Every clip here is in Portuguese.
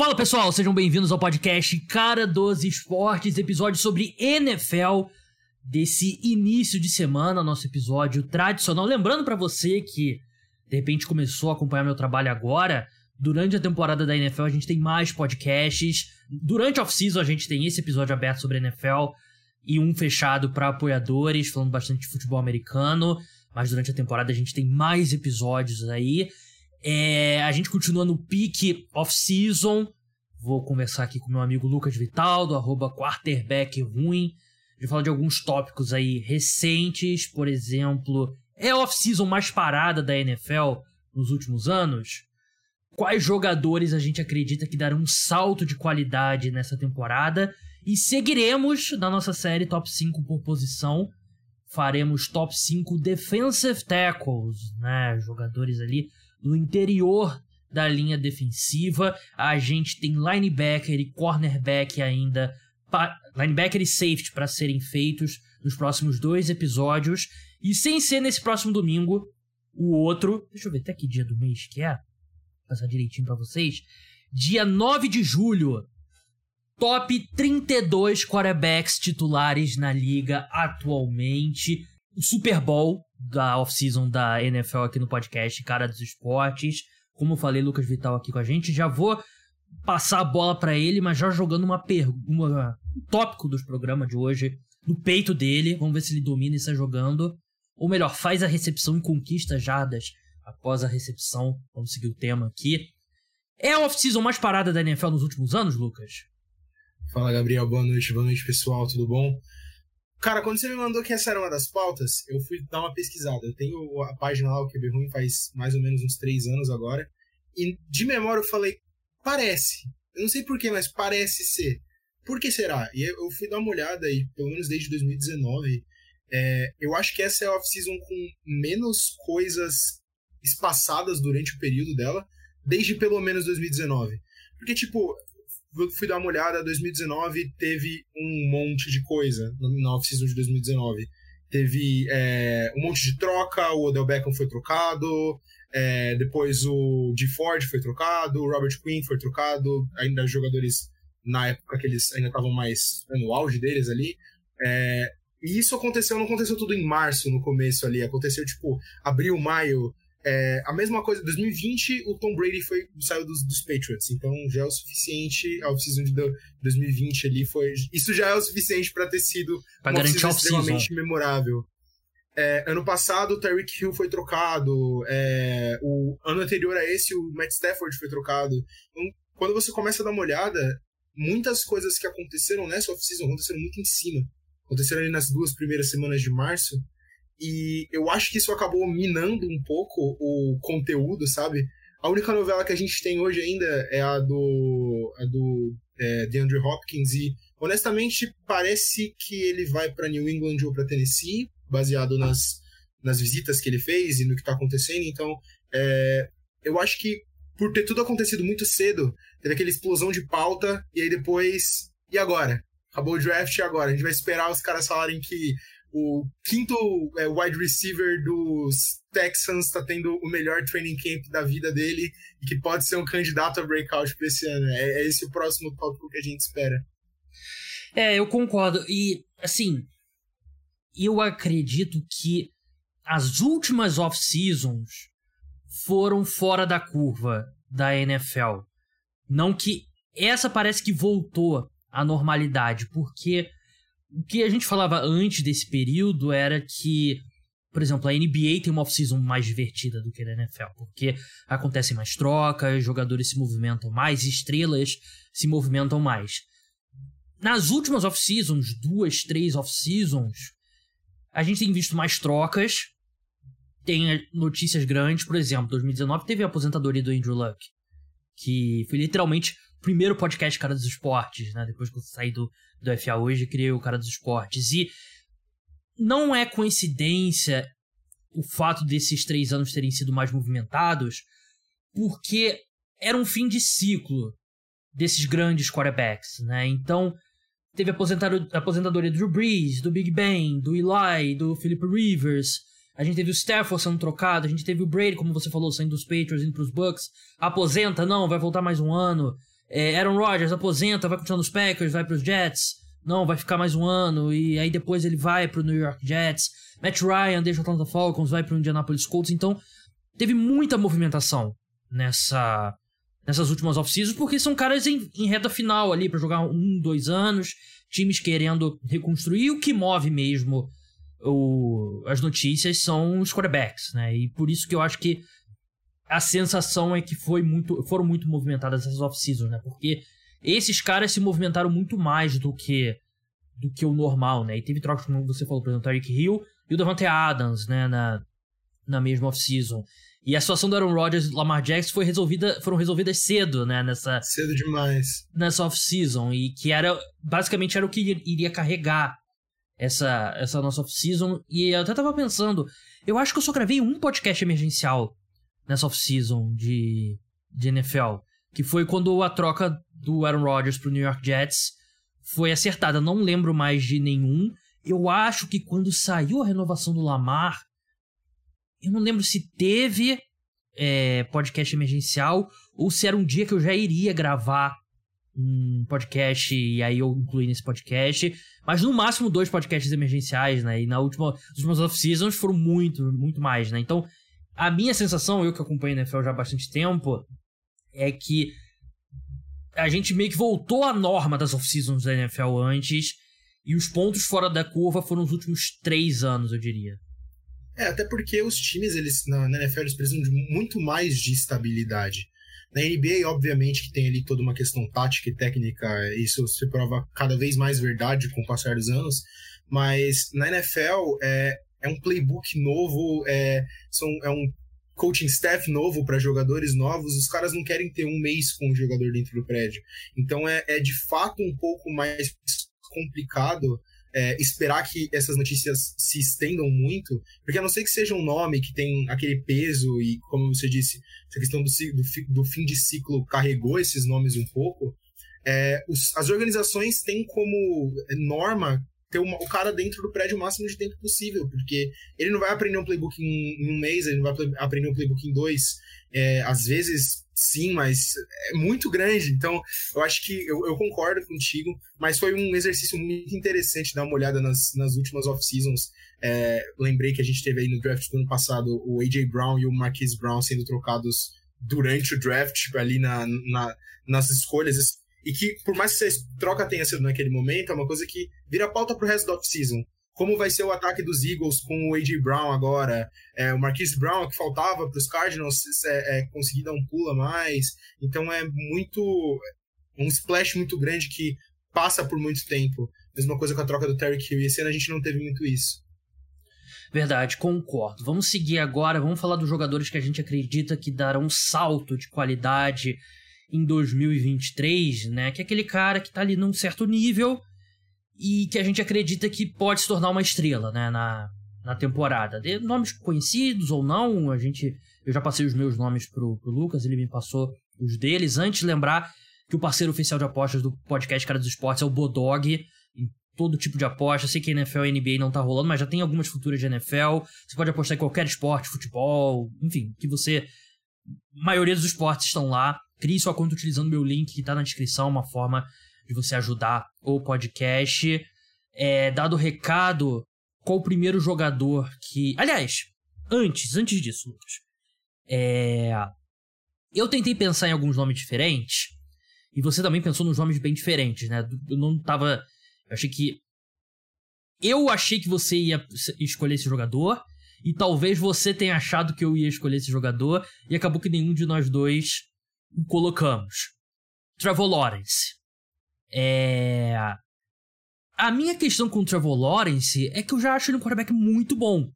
Fala pessoal, sejam bem-vindos ao podcast Cara dos Esportes, episódio sobre NFL desse início de semana, nosso episódio tradicional. Lembrando para você que de repente começou a acompanhar meu trabalho agora, durante a temporada da NFL a gente tem mais podcasts. Durante a off-season a gente tem esse episódio aberto sobre NFL e um fechado para apoiadores, falando bastante de futebol americano. Mas durante a temporada a gente tem mais episódios aí. É, a gente continua no pique off-season. Vou conversar aqui com meu amigo Lucas Vital, do arroba quarterback ruim. Falar de alguns tópicos aí recentes, por exemplo, é a off-season mais parada da NFL nos últimos anos? Quais jogadores a gente acredita que darão um salto de qualidade nessa temporada? E seguiremos na nossa série Top 5 por posição. Faremos Top 5 Defensive Tackles, né? Jogadores ali no interior da linha defensiva. A gente tem linebacker e cornerback ainda. Linebacker e safety para serem feitos nos próximos dois episódios. E sem ser nesse próximo domingo, o outro. Deixa eu ver até que dia do mês que é. Vou passar direitinho para vocês. Dia 9 de julho. Top 32 quarterbacks titulares na liga atualmente. O Super Bowl da off-season da NFL aqui no podcast Cara dos Esportes. Como eu falei, Lucas Vital aqui com a gente. Já vou passar a bola para ele, mas já jogando uma pergunta, um tópico dos programas de hoje no peito dele. Vamos ver se ele domina e está jogando. Ou melhor, faz a recepção e conquista jardas após a recepção. Vamos seguir o tema aqui. É a off-season mais parada da NFL nos últimos anos, Lucas? Fala, Gabriel. Boa noite, boa noite, pessoal. Tudo bom? Cara, quando você me mandou que essa era uma das pautas, eu fui dar uma pesquisada. Eu tenho a página lá, o QB Ruim, faz mais ou menos uns três anos agora. E de memória eu falei, parece. Eu não sei porquê, mas parece ser. Por que será? E eu fui dar uma olhada, e pelo menos desde 2019, é, eu acho que essa é a off-season com menos coisas espaçadas durante o período dela, desde pelo menos 2019. Porque, tipo, fui dar uma olhada, 2019 teve um monte de coisa na off-season de 2019. Teve é, um monte de troca, o Odell Beckham foi trocado, é, depois o G. Ford foi trocado, o Robert Quinn foi trocado, ainda jogadores na época que eles ainda estavam mais no auge deles ali. É, e isso aconteceu, não aconteceu tudo em março, no começo ali, aconteceu tipo abril, maio, é, a mesma coisa, 2020 o Tom Brady foi, saiu dos, dos Patriots, então já é o suficiente, a off-season de 2020 ali foi, isso já é o suficiente para ter sido pra uma extremamente memorável. É, ano passado o Tyreek Hill foi trocado, é, o ano anterior a esse o Matt Stafford foi trocado. Então, quando você começa a dar uma olhada, muitas coisas que aconteceram nessa off-season aconteceram muito em cima. Aconteceram ali nas duas primeiras semanas de março, e eu acho que isso acabou minando um pouco o conteúdo, sabe? A única novela que a gente tem hoje ainda é a do, a do é, DeAndre Hopkins e honestamente parece que ele vai para New England ou para Tennessee, baseado nas, nas visitas que ele fez e no que está acontecendo. Então, é, eu acho que por ter tudo acontecido muito cedo, teve aquela explosão de pauta e aí depois e agora? Acabou o draft e agora? A gente vai esperar os caras falarem que o quinto é, wide receiver dos Texans está tendo o melhor training camp da vida dele e que pode ser um candidato a breakout para esse ano. É, é esse o próximo tópico que a gente espera. É, eu concordo. E, assim, eu acredito que as últimas off-seasons foram fora da curva da NFL. Não que essa parece que voltou à normalidade, porque o que a gente falava antes desse período era que, por exemplo, a NBA tem uma off-season mais divertida do que a NFL, porque acontecem mais trocas, jogadores se movimentam mais, estrelas se movimentam mais. Nas últimas off-seasons, duas, três off-seasons, a gente tem visto mais trocas, tem notícias grandes, por exemplo, 2019 teve a aposentadoria do Andrew Luck, que foi literalmente primeiro podcast Cara dos Esportes, né? Depois que eu saí do, do FA hoje, criei o Cara dos Esportes. E não é coincidência o fato desses três anos terem sido mais movimentados, porque era um fim de ciclo desses grandes quarterbacks, né? Então, teve aposentadoria do Drew Brees, do Big Ben, do Eli, do Philip Rivers. A gente teve o Stafford sendo trocado, a gente teve o Brady, como você falou, saindo dos Patriots, indo pros Bucks. Aposenta, não, vai voltar mais um ano. É, Aaron Rodgers aposenta, vai continuar nos Packers, vai pros Jets. Não, vai ficar mais um ano. E aí depois ele vai pro New York Jets. Matt Ryan deixa o Atlanta Falcons, vai pro Indianapolis Colts. Então, teve muita movimentação nessa nessas últimas off-seasons, porque são caras em, em reta final ali para jogar um, dois anos, times querendo reconstruir. O que move mesmo o, as notícias são os quarterbacks, né? E por isso que eu acho que a sensação é que foi muito, foram muito movimentadas essas off-seasons, né? Porque esses caras se movimentaram muito mais do que do que o normal, né? E teve trocas, como você falou, por exemplo, o Tyreek Hill e o Davante Adams, né? Na, na mesma off-season. E a situação do Aaron Rodgers e Lamar Jackson foi resolvida, foram resolvidas cedo, né? Nessa, cedo demais. Nessa off-season. E que era, basicamente, era o que iria carregar essa, essa nossa off-season. E eu até tava pensando, eu acho que eu só gravei um podcast emergencial nessa off-season de, de NFL, que foi quando a troca do Aaron Rodgers pro New York Jets foi acertada. Não lembro mais de nenhum. Eu acho que quando saiu a renovação do Lamar, eu não lembro se teve é, podcast emergencial ou se era um dia que eu já iria gravar um podcast e aí eu incluí nesse podcast. Mas no máximo dois podcasts emergenciais, né? E na última, nas últimas off-seasons foram muito, muito mais, né? Então a minha sensação, eu que acompanho a NFL já há bastante tempo, é que a gente meio que voltou à norma das off-seasons da NFL antes, e os pontos fora da curva foram os últimos três anos, eu diria. É, até porque os times, eles na, NFL, eles precisam de muito mais de estabilidade. Na NBA, obviamente, que tem ali toda uma questão tática e técnica, isso se prova cada vez mais verdade com o passar dos anos, mas na NFL, é, é um playbook novo, é, são, é um coaching staff novo para jogadores novos, os caras não querem ter um mês com um jogador dentro do prédio. Então é, é de fato um pouco mais complicado é, esperar que essas notícias se estendam muito, porque a não ser que seja um nome que tem aquele peso e, como você disse, essa questão do, do, do fim de ciclo carregou esses nomes um pouco, é, os, as organizações têm como norma ter uma, o cara dentro do prédio o máximo de tempo possível, porque ele não vai aprender um playbook em, em um mês, ele não vai aprender um playbook em dois. É, às vezes, sim, mas é muito grande. Então, eu acho que eu, eu, concordo contigo, mas foi um exercício muito interessante dar uma olhada nas, nas últimas off-seasons. É, lembrei que a gente teve aí no draft do ano passado o A.J. Brown e o Marquise Brown sendo trocados durante o draft, ali na, na nas escolhas e que, por mais que essa troca tenha sido naquele momento, é uma coisa que vira pauta pro resto da off-season. Como vai ser o ataque dos Eagles com o A.J. Brown agora? É, o Marquise Brown, que faltava para os Cardinals, é, é, conseguir dar um pulo a mais. Então é muito. um splash muito grande que passa por muito tempo. Mesma coisa com a troca do Terry Hill. E esse ano a gente não teve muito isso. Verdade, concordo. Vamos seguir agora, vamos falar dos jogadores que a gente acredita que darão um salto de qualidade em 2023, né? Que é aquele cara que tá ali num certo nível e que a gente acredita que pode se tornar uma estrela, né? Na, na temporada. De nomes conhecidos ou não, a gente. Eu já passei os meus nomes pro, pro Lucas, ele me passou os deles. Antes, lembrar que o parceiro oficial de apostas do podcast Cara dos Esportes é o Bodog. Em todo tipo de aposta. sei que NFL e NBA não tá rolando, mas já tem algumas futuras de NFL. Você pode apostar em qualquer esporte, futebol, enfim, que você. A maioria dos esportes estão lá. Crie sua conta utilizando meu link que está na descrição, uma forma de você ajudar o podcast. É, dado o recado, qual o primeiro jogador que. Aliás, antes, antes disso, Lucas. É... Eu tentei pensar em alguns nomes diferentes. E você também pensou nos nomes bem diferentes, né? Eu não tava. Eu achei que. Eu achei que você ia escolher esse jogador. E talvez você tenha achado que eu ia escolher esse jogador. E acabou que nenhum de nós dois colocamos. Trevor Lawrence. É... A minha questão com o Trevor Lawrence é que eu já acho ele um quarterback muito bom.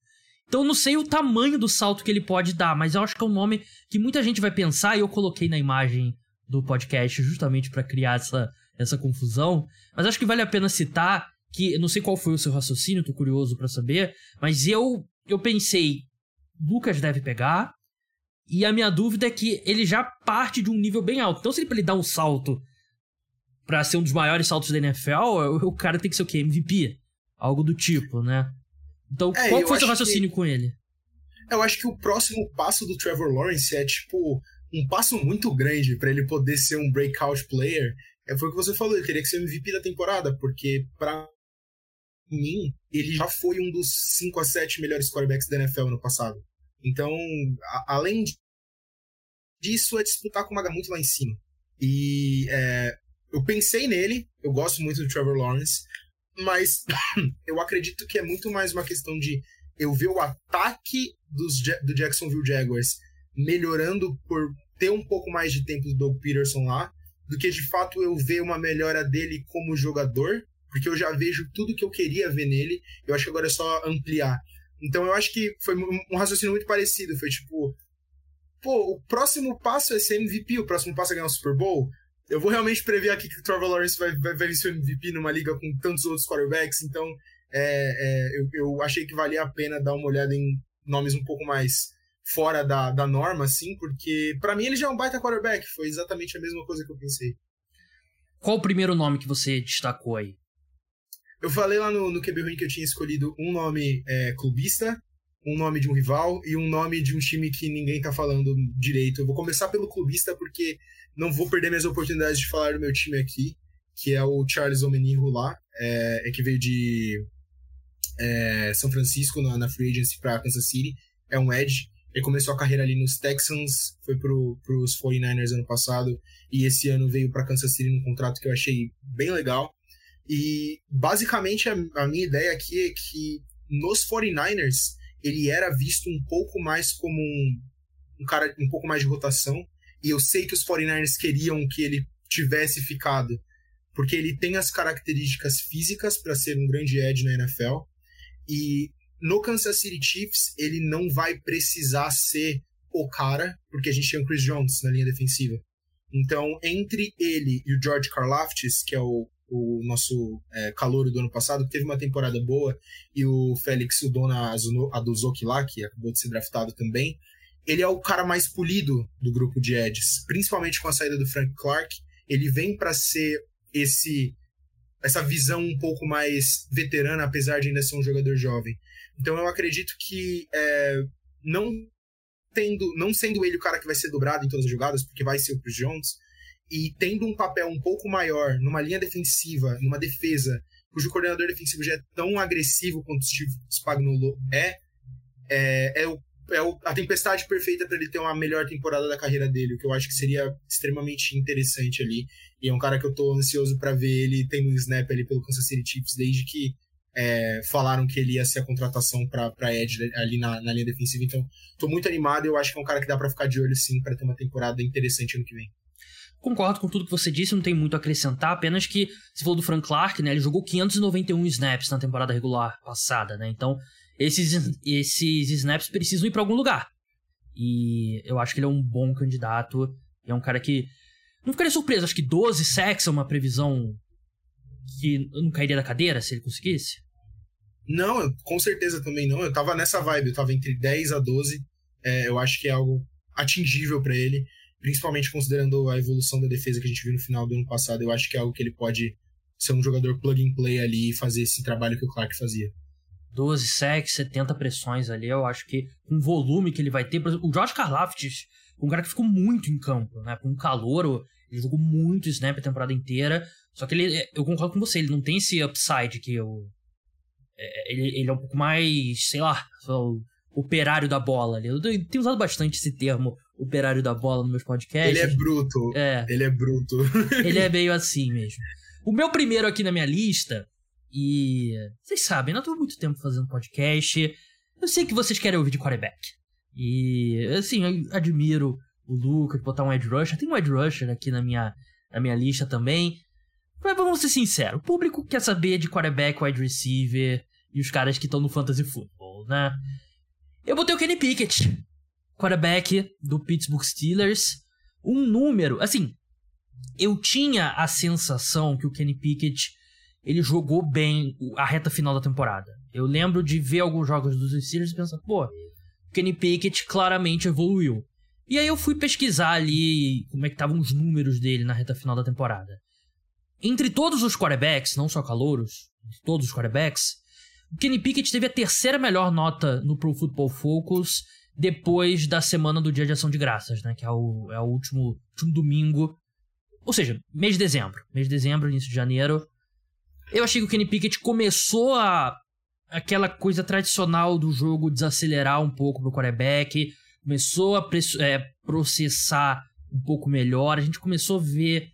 Então eu não sei o tamanho do salto que ele pode dar, mas eu acho que é um nome que muita gente vai pensar e eu coloquei na imagem do podcast justamente para criar essa, essa confusão. Mas acho que vale a pena citar que não sei qual foi o seu raciocínio, tô curioso para saber, mas eu eu pensei, Lucas deve pegar, e a minha dúvida é que ele já parte de um nível bem alto. Então, se ele, ele dar um salto para ser um dos maiores saltos da NFL, o, cara tem que ser o quê? MVP. Algo do tipo, né? Então, é, qual foi o seu raciocínio que... com ele? Eu acho que o próximo passo do Trevor Lawrence é tipo um passo muito grande para ele poder ser um breakout player. É, foi o que você falou, ele teria que ser MVP da temporada, porque para mim, ele já foi um dos 5 a 7 melhores quarterbacks da NFL no passado. Então, a, além disso, é disputar com o Maga muito lá em cima. E é, eu pensei nele, eu gosto muito do Trevor Lawrence, mas eu acredito que é muito mais uma questão de eu ver o ataque dos, do Jacksonville Jaguars melhorando por ter um pouco mais de tempo do Doug Peterson lá, do que de fato eu ver uma melhora dele como jogador, porque eu já vejo tudo que eu queria ver nele, eu acho que agora é só ampliar. Então eu acho que foi um raciocínio muito parecido, foi tipo, pô, o próximo passo é ser MVP, o próximo passo é ganhar o Super Bowl. Eu vou realmente prever aqui que o Trevor Lawrence vai, vai, vai MVP numa liga com tantos outros quarterbacks, então é, é, eu, eu achei que valia a pena dar uma olhada em nomes um pouco mais fora da, da norma, assim, porque para mim ele já é um baita quarterback, foi exatamente a mesma coisa que eu pensei. Qual o primeiro nome que você destacou aí? Eu falei lá no, no QB Ruim que eu tinha escolhido um nome é, clubista, um nome de um rival e um nome de um time que ninguém tá falando direito. Eu vou começar pelo clubista porque não vou perder minhas oportunidades de falar do meu time aqui, que é o Charles Omenihu lá, é, é que veio de é, São Francisco na, na Free Agency para Kansas City. É um edge. Ele começou a carreira ali nos Texans, foi para os 49ers ano passado e esse ano veio para Kansas City num contrato que eu achei bem legal. E basicamente a, minha ideia aqui é que nos 49ers ele era visto um pouco mais como um, um cara um pouco mais de rotação. E eu sei que os 49ers queriam que ele tivesse ficado, porque ele tem as características físicas para ser um grande edge na NFL. E no Kansas City Chiefs, ele não vai precisar ser o cara, porque a gente tem o Chris Jones na linha defensiva. Então, entre ele e o George Karlaftis, que é o, o nosso é, calouro do ano passado, que teve uma temporada boa, e o Félix Udona Aduzoki lá, que acabou de ser draftado também, ele é o cara mais polido do grupo de Eds, principalmente com a saída do Frank Clark. Ele vem para ser esse essa visão um pouco mais veterana, apesar de ainda ser um jogador jovem. Então eu acredito que é, não tendo, não sendo ele o cara que vai ser dobrado em todas as jogadas, porque vai ser o Chris Jones, e tendo um papel um pouco maior numa linha defensiva, numa defesa, cujo coordenador defensivo já é tão agressivo quanto o Steve Spagnuolo é, é, é, o, é o, a tempestade perfeita para ele ter uma melhor temporada da carreira dele, o que eu acho que seria extremamente interessante ali. E é um cara que eu tô ansioso para ver ele tendo um snap ali pelo Kansas City Chiefs desde que é, falaram que ele ia ser a contratação para Ed ali na, na, linha defensiva. Então, tô muito animado eu acho que é um cara que dá para ficar de olho sim para ter uma temporada interessante ano que vem. Concordo com tudo que você disse, não tem muito a acrescentar, apenas que você falou do Frank Clark, né? Ele jogou 591 snaps na temporada regular passada, né? Então, esses, esses snaps precisam ir para algum lugar. E eu acho que ele é um bom candidato. É um cara que não ficaria surpreso, acho que 12 sacks é uma previsão que não cairia da cadeira se ele conseguisse? Não, com certeza também não. Eu tava nessa vibe, eu tava entre 10 a 12. É, eu acho que é algo atingível para ele, principalmente considerando a evolução da defesa que a gente viu no final do ano passado. Eu acho que é algo que ele pode ser um jogador plug and play ali e fazer esse trabalho que o Clark fazia. 12 sacks, 70 pressões ali, eu acho que o volume que ele vai ter. O George Karlaftis, um cara que ficou muito em campo, né? Com calor, ele jogou muito snap a temporada inteira. Só que ele, eu concordo com você, ele não tem esse upside que eu. É, ele, ele é um pouco mais, sei lá, operário da bola. Eu tenho usado bastante esse termo, operário da bola, nos meus podcasts. Ele é bruto. É. Ele é bruto. ele é meio assim mesmo. O meu primeiro aqui na minha lista, e vocês sabem, eu não tô muito tempo fazendo podcast. Eu sei que vocês querem ouvir de quarterback. E, assim, eu admiro o Lucas, botar um edge rusher. Tem um edge rusher aqui na minha, na minha lista também. Mas vamos ser sinceros, o público quer saber de quarterback, wide receiver e os caras que estão no fantasy football, né? Eu botei o Kenny Pickett, quarterback do Pittsburgh Steelers. Um número, assim, eu tinha a sensação que o Kenny Pickett ele jogou bem a reta final da temporada. Eu lembro de ver alguns jogos dos Steelers e pensar, pô, o Kenny Pickett claramente evoluiu. E aí eu fui pesquisar ali como é que estavam os números dele na reta final da temporada. Entre todos os quarterbacks, não só calouros, todos os quarterbacks, Kenny Pickett teve a terceira melhor nota no Pro Football Focus depois da semana do Dia de Ação de Graças, né? Que é o, é o último, último domingo. Ou seja, mês de dezembro. Mês de dezembro, início de janeiro. Eu achei que o Kenny Pickett começou a. aquela coisa tradicional do jogo desacelerar um pouco pro quarterback. Começou a é, processar um pouco melhor. A gente começou a ver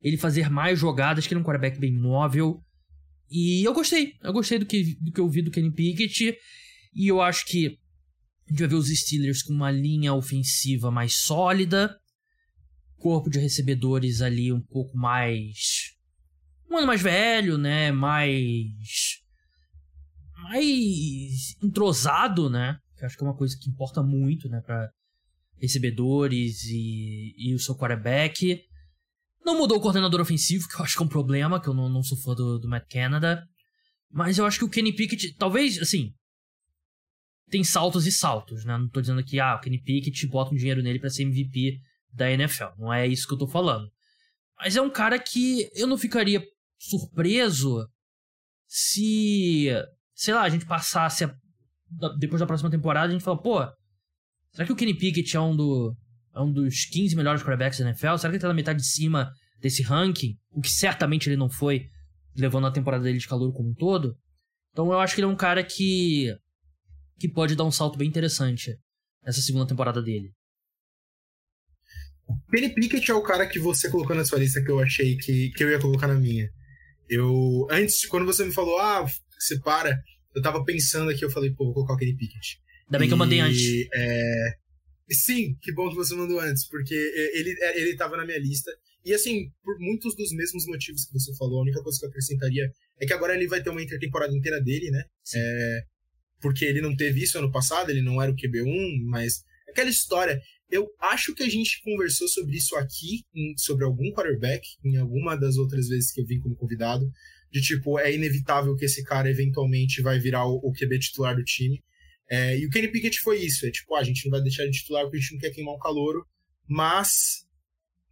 ele fazer mais jogadas, que ele é um quarterback bem móvel. E eu gostei. Eu gostei do que, do que eu vi do Kenny Pickett. E eu acho que a gente vai ver os Steelers com uma linha ofensiva mais sólida. Corpo de recebedores ali um pouco mais. Um ano mais velho, né? Mais. Mais entrosado, né? Que acho que é uma coisa que importa muito, né? Pra recebedores e, e o seu quarterback. Não mudou o coordenador ofensivo, que eu acho que é um problema, que eu não, não sou fã do, do Matt Canada. Mas eu acho que o Kenny Pickett, talvez, assim, tem saltos e saltos, né? Não tô dizendo que, ah, o Kenny Pickett bota um dinheiro nele para ser MVP da NFL. Não é isso que eu tô falando. Mas é um cara que eu não ficaria surpreso se, sei lá, a gente passasse a, depois da próxima temporada, a gente fala, pô, será que o Kenny Pickett é um do, é um dos 15 melhores quarterbacks da NFL? Será que ele tá na metade de cima desse ranking? O que certamente ele não foi, levando a temporada dele de calor como um todo. Então eu acho que ele é um cara que que pode dar um salto bem interessante nessa segunda temporada dele. Penny Pickett é o cara que você colocou na sua lista que eu achei que, que eu ia colocar na minha. Eu. Antes, quando você me falou, ah, separa, eu tava pensando aqui, eu falei, pô, vou colocar o Kenny Pickett. Ainda bem e, que eu mandei antes. É, Sim, que bom que você mandou antes, porque ele, ele tava na minha lista. E assim, por muitos dos mesmos motivos que você falou, a única coisa que eu acrescentaria é que agora ele vai ter uma intertemporada inteira dele, né? É, porque ele não teve isso ano passado, ele não era o QB1, mas aquela história. Eu acho que a gente conversou sobre isso aqui, sobre algum quarterback, em alguma das outras vezes que eu vim como convidado, de tipo, é inevitável que esse cara eventualmente vai virar o, o QB titular do time. É, e o Kenny Pickett foi isso. É tipo, ah, a gente não vai deixar ele titular porque a gente não quer queimar o calouro, mas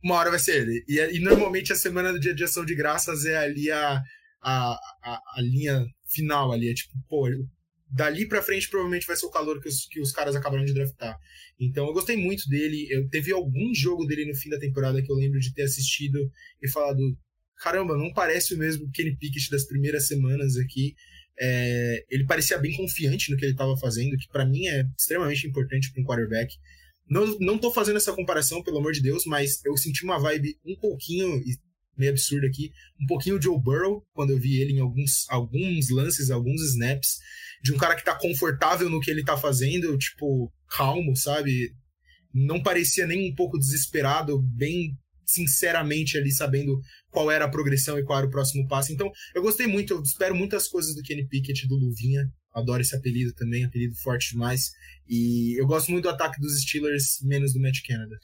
uma hora vai ser ele. E, e normalmente a semana do dia de ação de graças é ali a, a, a, a linha final ali. É tipo, pô, dali pra frente provavelmente vai ser o calor que os, que os caras acabaram de draftar. Então eu gostei muito dele. Eu teve algum jogo dele no fim da temporada que eu lembro de ter assistido e falado: caramba, não parece o mesmo Kenny Pickett das primeiras semanas aqui. É, ele parecia bem confiante no que ele estava fazendo, que para mim é extremamente importante para um quarterback. Não, não tô fazendo essa comparação, pelo amor de Deus, mas eu senti uma vibe um pouquinho, meio absurda aqui, um pouquinho Joe Burrow, quando eu vi ele em alguns, alguns lances, alguns snaps, de um cara que tá confortável no que ele tá fazendo, tipo, calmo, sabe? Não parecia nem um pouco desesperado, bem sinceramente ali sabendo qual era a progressão e qual era o próximo passo. Então, eu gostei muito, eu espero muitas coisas do Kenny Pickett do Luvinha. Adoro esse apelido também, apelido forte demais. E eu gosto muito do ataque dos Steelers, menos do Matt Canada.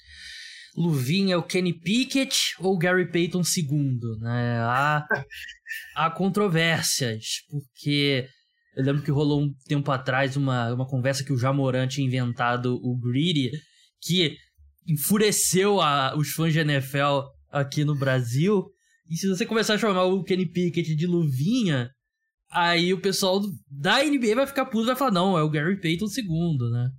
Luvinha é o Kenny Pickett ou Gary Payton segundo, né? Há, há controvérsias, porque eu lembro que rolou um tempo atrás uma, uma conversa que o Jamoran tinha inventado o Greedy, que enfureceu a, os fãs de NFL aqui no Brasil. E se você começar a chamar o Kenny Pickett de luvinha, aí o pessoal da NBA vai ficar puto e vai falar, não, é o Gary Payton segundo, né?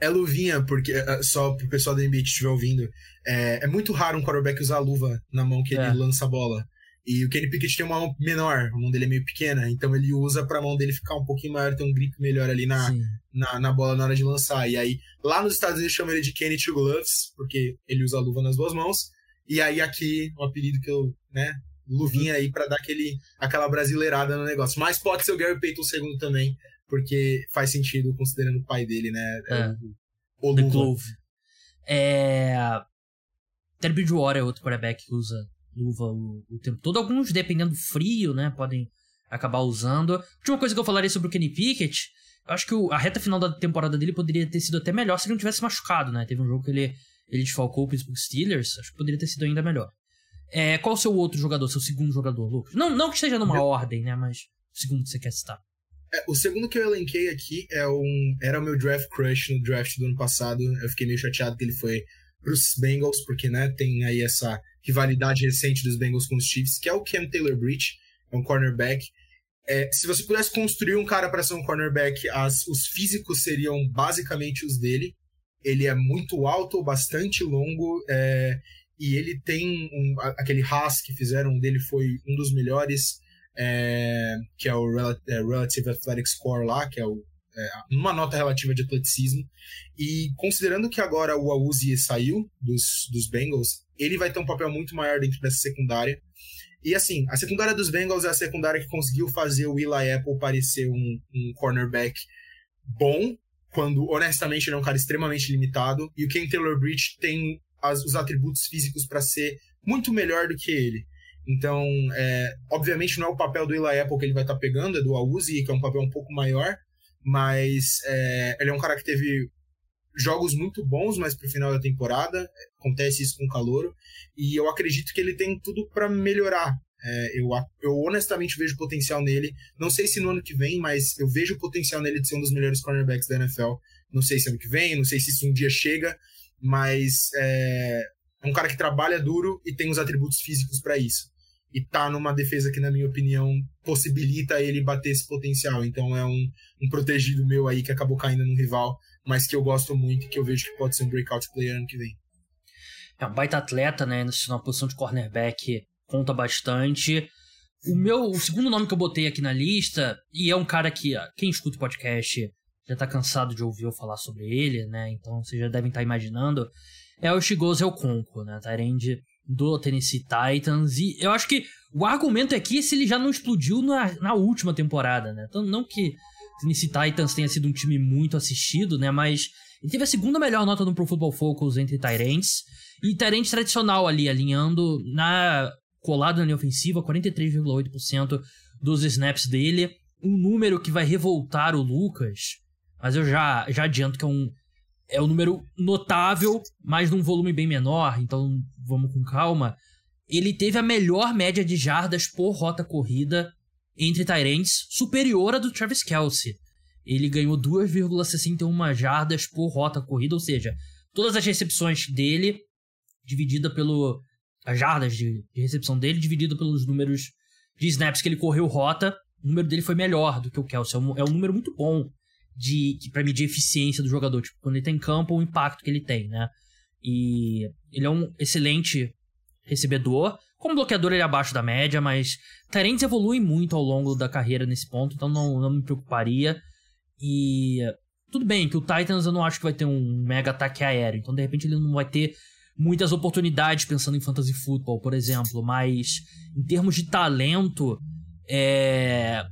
É luvinha, porque é, só pro pessoal da NBA que estiver ouvindo, é, é muito raro um quarterback usar a luva na mão que ele é. lança a bola. E o Kenny Pickett tem uma mão menor, a mão dele é meio pequena, então ele usa pra mão dele ficar um pouquinho maior, ter um grip melhor ali na, na, na, bola na hora de lançar. E aí, lá nos Estados Unidos chama ele de Kenny Two Gloves, porque ele usa a luva nas duas mãos. E aí aqui, um apelido que eu, né, luvinha aí para dar aquele, aquela brasileirada no negócio. Mas pode ser o Gary Payton segundo também, porque faz sentido considerando o pai dele, né? É. é o, o The Glove. É... Terry Bridgewater é outro quarterback que usa luva o, o, tempo todo. Alguns, dependendo do frio, né, podem acabar usando. Última coisa que eu falaria sobre o Kenny Pickett, eu acho que o, a reta final da temporada dele poderia ter sido até melhor se ele não tivesse machucado, né? Teve um jogo que ele, ele desfalcou o Pittsburgh Steelers, acho que poderia ter sido ainda melhor. É, qual o seu outro jogador, seu segundo jogador, Lucas? Não, não que esteja numa ordem, né, mas o segundo que você quer citar. É, o segundo que eu elenquei aqui é um, era o meu draft crush no draft do ano passado. Eu fiquei meio chateado que ele foi pros Bengals, porque, né, tem aí essa rivalidade recente dos Bengals com os Chiefs, que é o Cam Taylor Breach, é um cornerback. é, se você pudesse construir um cara para ser um cornerback, as, os físicos seriam basicamente os dele. Ele é muito alto, bastante longo, é, e ele tem um, aquele Haas que fizeram dele foi um dos melhores, é, que é o é, Relative Athletic Score lá, que é, o, é, uma nota relativa de atleticismo. E considerando que agora o Auzi saiu dos, dos Bengals, ele vai ter um papel muito maior dentro dessa secundária. E assim, a secundária dos Bengals é a secundária que conseguiu fazer o Eli Apple parecer um, um cornerback bom, quando honestamente ele é um cara extremamente limitado. E o Ken Taylor Bridge tem as, os atributos físicos para ser muito melhor do que ele. Então, é, obviamente não é o papel do Eli Apple que ele vai estar tá pegando, é do Auzi, que é um papel um pouco maior, mas é, ele é um cara que teve jogos muito bons, mas pro final da temporada. Acontece isso com o Calouro. E eu acredito que ele tem tudo para melhorar. É, eu, eu honestamente vejo potencial nele. Não sei se no ano que vem, mas eu vejo potencial nele de ser um dos melhores cornerbacks da NFL. Não sei se ano que vem, não sei se isso um dia chega, mas é, é um cara que trabalha duro e tem os atributos físicos para isso. E tá numa defesa que, na minha opinião, possibilita ele bater esse potencial. Então é um, um protegido meu aí que acabou caindo no rival mas que eu gosto muito e que eu vejo que pode ser um breakout player ano que vem. É um baita atleta, né? Na posição de cornerback conta bastante. O meu o segundo nome que eu botei aqui na lista, e é um cara que quem escuta o podcast já tá cansado de ouvir eu falar sobre ele, né? Então vocês já devem estar tá imaginando, é o Shigozu Okonko, né? Tyrande do Tennessee Titans. E eu acho que o argumento é se ele já não explodiu na, na última temporada, né? Então, não que Tennessee Titans tenha sido um time muito assistido, né? Mas ele teve a segunda melhor nota no Pro Football Focus entre Tyrants. E Tyrants tradicional ali, alinhando na colado na linha ofensiva, 43,8% dos snaps dele. Um número que vai revoltar o Lucas. Mas eu já, já adianto que é um, é um número notável, mas num volume bem menor, então vamos com calma. Ele teve a melhor média de jardas por rota corrida entre Tyrants superior à do Travis Kelsey. Ele ganhou 2,61 jardas por rota corrida, ou seja, todas as recepções dele, dividida pelo. as jardas de, de recepção dele, dividida pelos números de snaps que ele correu rota, o número dele foi melhor do que o Kelsey. É um, é um número muito bom de para medir a eficiência do jogador, tipo, quando ele tá campo, o impacto que ele tem, né? E ele é um excelente recebedor. Como bloqueador, ele é abaixo da média, mas Tyrants evolui muito ao longo da carreira nesse ponto, então não, não me preocuparia. E tudo bem que o Titans eu não acho que vai ter um mega ataque aéreo, então de repente ele não vai ter muitas oportunidades pensando em fantasy football, por exemplo, mas em termos de talento, é...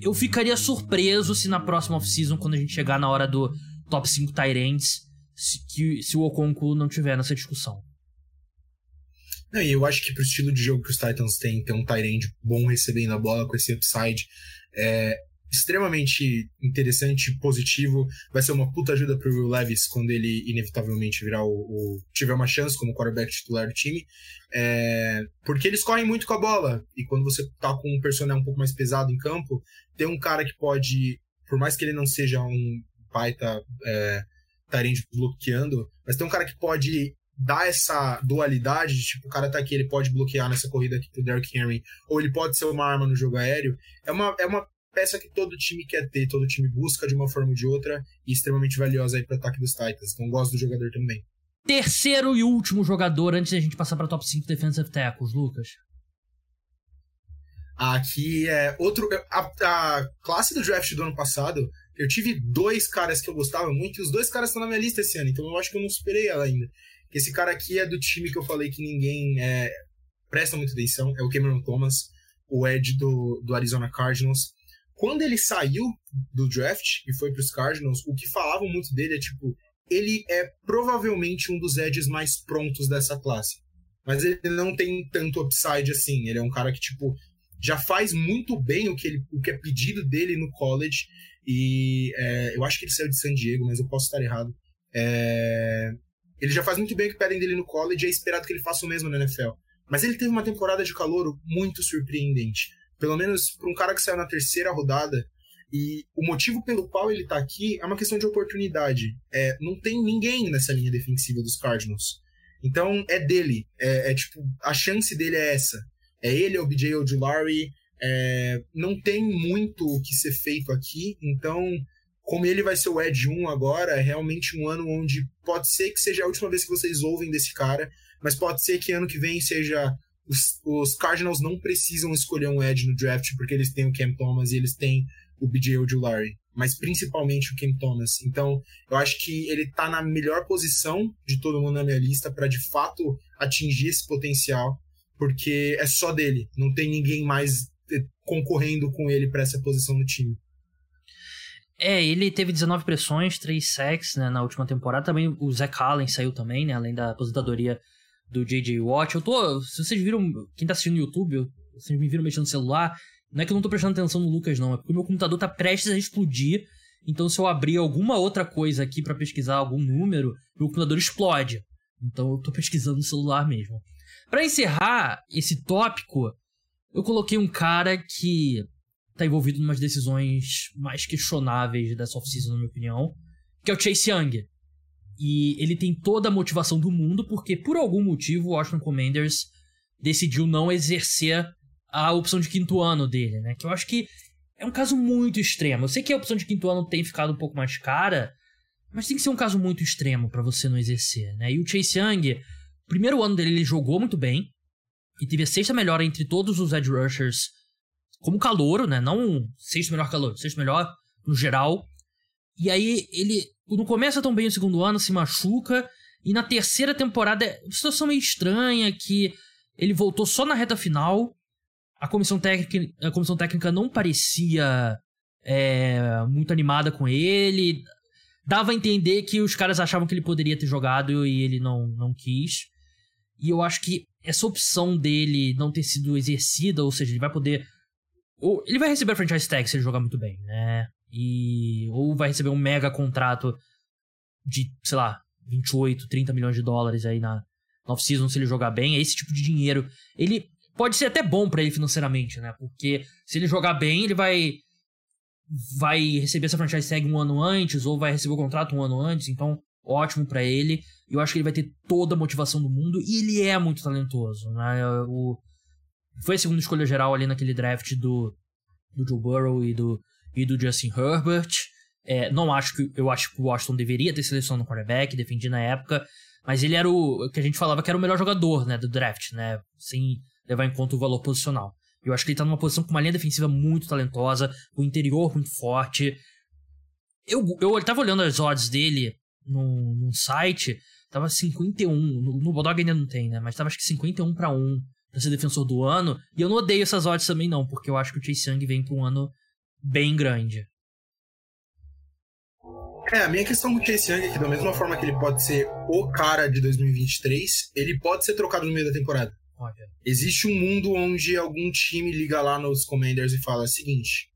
eu ficaria surpreso se na próxima off-season, quando a gente chegar na hora do top 5 Tyrants, se, se o Okonko não tiver nessa discussão. Não, e eu acho que pro estilo de jogo que os Titans têm, ter um tight bom recebendo a bola com esse upside é extremamente interessante, positivo. Vai ser uma puta ajuda pro Will Levis quando ele inevitavelmente virar o, o tiver uma chance como quarterback titular do time. É, porque eles correm muito com a bola. E quando você tá com um personagem um pouco mais pesado em campo, tem um cara que pode, por mais que ele não seja um baita é, bloqueando, mas tem um cara que pode dá essa dualidade de tipo, o cara tá aqui, ele pode bloquear nessa corrida aqui pro Derrick Henry, ou ele pode ser uma arma no jogo aéreo, é uma, é uma peça que todo time quer ter, todo time busca de uma forma ou de outra, e extremamente valiosa aí pro ataque dos Titans. Então gosto do jogador também. Terceiro e último jogador antes da gente passar para top 5 defensive tackles, Lucas. Aqui é outro. A, a, classe do draft do ano passado, eu tive dois caras que eu gostava muito, e os dois caras estão na minha lista esse ano, então eu acho que eu não superei ela ainda. Esse cara aqui é do time que eu falei que ninguém é, presta muita atenção, é o Cameron Thomas, o Ed do, do Arizona Cardinals. Quando ele saiu do draft e foi para os Cardinals, o que falavam muito dele é tipo, ele é provavelmente um dos edges mais prontos dessa classe. Mas ele não tem tanto upside assim. Ele é um cara que, tipo, já faz muito bem o que, ele, o que é pedido dele no college. E é, eu acho que ele saiu de San Diego, mas eu posso estar errado. É, ele já faz muito bem o que pedem dele no college e é esperado que ele faça o mesmo na NFL. Mas ele teve uma temporada de calor muito surpreendente. Pelo menos para um cara que saiu na terceira rodada. E o motivo pelo qual ele tá aqui é uma questão de oportunidade. É, não tem ninguém nessa linha defensiva dos Cardinals. Então é dele. É, é tipo, a chance dele é essa. É ele, é o BJ Ojulari, É, não tem muito o que ser feito aqui, então, como ele vai ser o Ed 1 agora, é realmente um ano onde pode ser que seja a última vez que vocês ouvem desse cara, mas pode ser que ano que vem seja. Os, os Cardinals não precisam escolher um Ed no draft, porque eles têm o Cam Thomas e eles têm o BJ Ojulari, mas principalmente o Cam Thomas. Então, eu acho que ele tá na melhor posição de todo mundo na minha lista para de fato atingir esse potencial, porque é só dele, não tem ninguém mais eh, concorrendo com ele para essa posição no time. É, ele teve 19 pressões, 3 sacks né, na última temporada. Também o Zach Allen saiu também, né? Além da aposentadoria do J.J. Watt. Eu tô. Se vocês viram. Quem tá assistindo no YouTube, vocês me viram mexendo no celular. Não é que eu não tô prestando atenção no Lucas, não. É porque o meu computador tá prestes a explodir. Então, se eu abrir alguma outra coisa aqui para pesquisar algum número, meu computador explode. Então, eu tô pesquisando no celular mesmo. Para encerrar esse tópico, eu coloquei um cara que tá envolvido em umas decisões mais questionáveis dessa off-season, na minha opinião, que é o Chase Young. E ele tem toda a motivação do mundo, porque por algum motivo o Washington Commanders decidiu não exercer a opção de quinto ano dele, né? Que eu acho que é um caso muito extremo. Eu sei que a opção de quinto ano tem ficado um pouco mais cara, mas tem que ser um caso muito extremo para você não exercer, né? E o Chase Young, primeiro ano dele ele jogou muito bem e teve a sexta melhor entre todos os edge rushers como calouro, né? Não sexto melhor calor, sexto melhor no geral. E aí ele não começa tão bem o segundo ano, se machuca e na terceira temporada é uma situação meio estranha que ele voltou só na reta final a comissão técnica, a comissão técnica não parecia é, muito animada com ele. Dava a entender que os caras achavam que ele poderia ter jogado e ele não, não quis. E eu acho que essa opção dele não ter sido exercida, ou seja, ele vai poder. Ou ele vai receber a franchise tag se ele jogar muito bem, né? E, ou vai receber um mega contrato de, sei lá, 28, 30 milhões de dólares aí na, off-season se ele jogar bem. É esse tipo de dinheiro. Ele pode ser até bom para ele financeiramente, né? Porque se ele jogar bem, ele vai vai receber essa franchise tag um ano antes ou vai receber o contrato um ano antes, então ótimo para ele. Eu acho que ele vai ter toda a motivação do mundo e ele é muito talentoso, né? O foi a segunda escolha geral ali naquele draft do do Joe Burrow e do e do Justin Herbert. É, não acho que eu acho que o Washington deveria ter selecionado um quarterback, defendi na época, mas ele era o que a gente falava que era o melhor jogador, né, do draft, né? Sem levar em conta o valor posicional. Eu acho que ele tá numa posição com uma linha defensiva muito talentosa, o interior muito forte. Eu, eu tava olhando as odds dele num, num site, tava 51, no, no Bodog ainda não tem, né? Mas tava acho que 51 para 1 pra ser defensor do ano. E eu não odeio essas odds também não, porque eu acho que o Chase Young vem pra um ano bem grande. É, a minha questão com o Chase Young é que da mesma forma que ele pode ser o cara de 2023, ele pode ser trocado no meio da temporada. Existe um mundo onde algum time liga lá nos Commanders e fala: seguinte,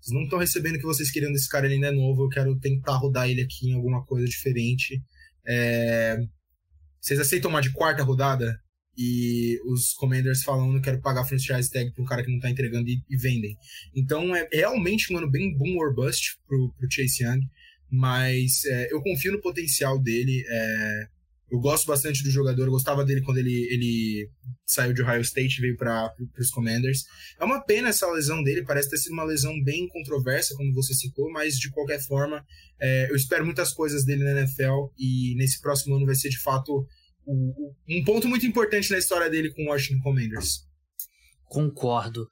vocês não estão recebendo o que vocês queriam desse cara, ele ainda é novo, eu quero tentar rodar ele aqui em alguma coisa diferente. É... Vocês aceitam uma de quarta rodada? E os Commanders falando: quero pagar franchise tag pra um cara que não tá entregando e, e, vendem. Então é realmente um ano bem boom or bust pro, pro Chase Young, mas é, eu confio no potencial dele. É eu gosto bastante do jogador, gostava dele quando ele, ele saiu de Ohio State e veio para os Commanders. É uma pena essa lesão dele, parece ter sido uma lesão bem controversa, como você citou, mas de qualquer forma, é, eu espero muitas coisas dele na NFL e nesse próximo ano vai ser de fato o, um ponto muito importante na história dele com o Washington Commanders. Concordo.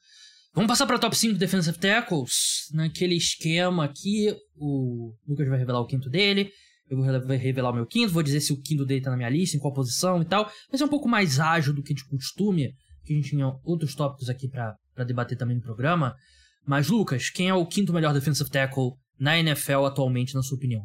Vamos passar para top 5 defensive tackles. Naquele esquema aqui, o Lucas vai revelar o quinto dele. Eu vou revelar o meu quinto, vou dizer se o quinto dele tá na minha lista, em qual posição e tal. Mas é um pouco mais ágil do que de costume, que a gente tinha outros tópicos aqui para debater também no programa. Mas, Lucas, quem é o quinto melhor defensive tackle na NFL atualmente, na sua opinião?